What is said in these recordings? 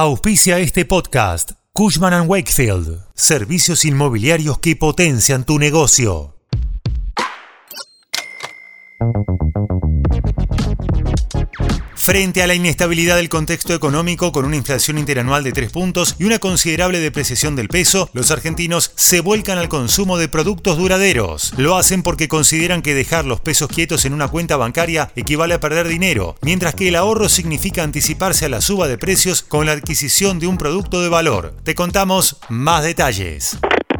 Auspicia este podcast. Cushman ⁇ Wakefield. Servicios inmobiliarios que potencian tu negocio. Frente a la inestabilidad del contexto económico con una inflación interanual de 3 puntos y una considerable depreciación del peso, los argentinos se vuelcan al consumo de productos duraderos. Lo hacen porque consideran que dejar los pesos quietos en una cuenta bancaria equivale a perder dinero, mientras que el ahorro significa anticiparse a la suba de precios con la adquisición de un producto de valor. Te contamos más detalles.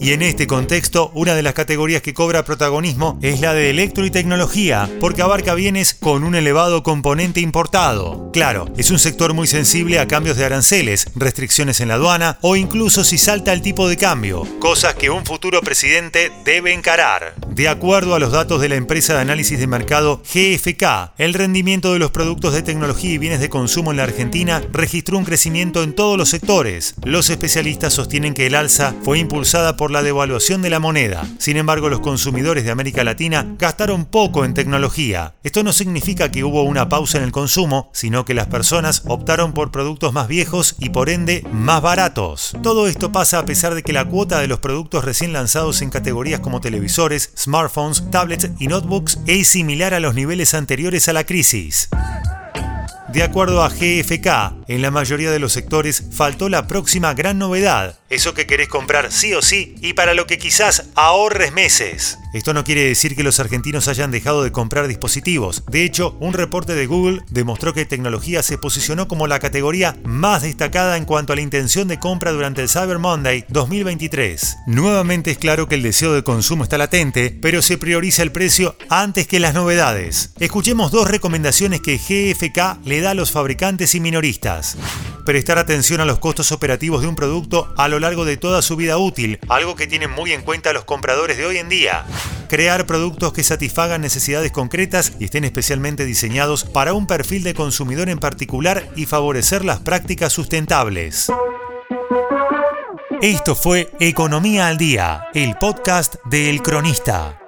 Y en este contexto, una de las categorías que cobra protagonismo es la de electro y tecnología, porque abarca bienes con un elevado componente importado. Claro, es un sector muy sensible a cambios de aranceles, restricciones en la aduana o incluso si salta el tipo de cambio, cosas que un futuro presidente debe encarar. De acuerdo a los datos de la empresa de análisis de mercado GFK, el rendimiento de los productos de tecnología y bienes de consumo en la Argentina registró un crecimiento en todos los sectores. Los especialistas sostienen que el alza fue impulsada por la devaluación de la moneda. Sin embargo, los consumidores de América Latina gastaron poco en tecnología. Esto no significa que hubo una pausa en el consumo, sino que las personas optaron por productos más viejos y por ende más baratos. Todo esto pasa a pesar de que la cuota de los productos recién lanzados en categorías como televisores, smartphones, tablets y notebooks es similar a los niveles anteriores a la crisis. De acuerdo a GFK, en la mayoría de los sectores faltó la próxima gran novedad, eso que querés comprar sí o sí y para lo que quizás ahorres meses. Esto no quiere decir que los argentinos hayan dejado de comprar dispositivos. De hecho, un reporte de Google demostró que tecnología se posicionó como la categoría más destacada en cuanto a la intención de compra durante el Cyber Monday 2023. Nuevamente es claro que el deseo de consumo está latente, pero se prioriza el precio antes que las novedades. Escuchemos dos recomendaciones que GFK le da a los fabricantes y minoristas. Prestar atención a los costos operativos de un producto a lo largo de toda su vida útil, algo que tienen muy en cuenta los compradores de hoy en día crear productos que satisfagan necesidades concretas y estén especialmente diseñados para un perfil de consumidor en particular y favorecer las prácticas sustentables. Esto fue Economía al Día, el podcast de El Cronista.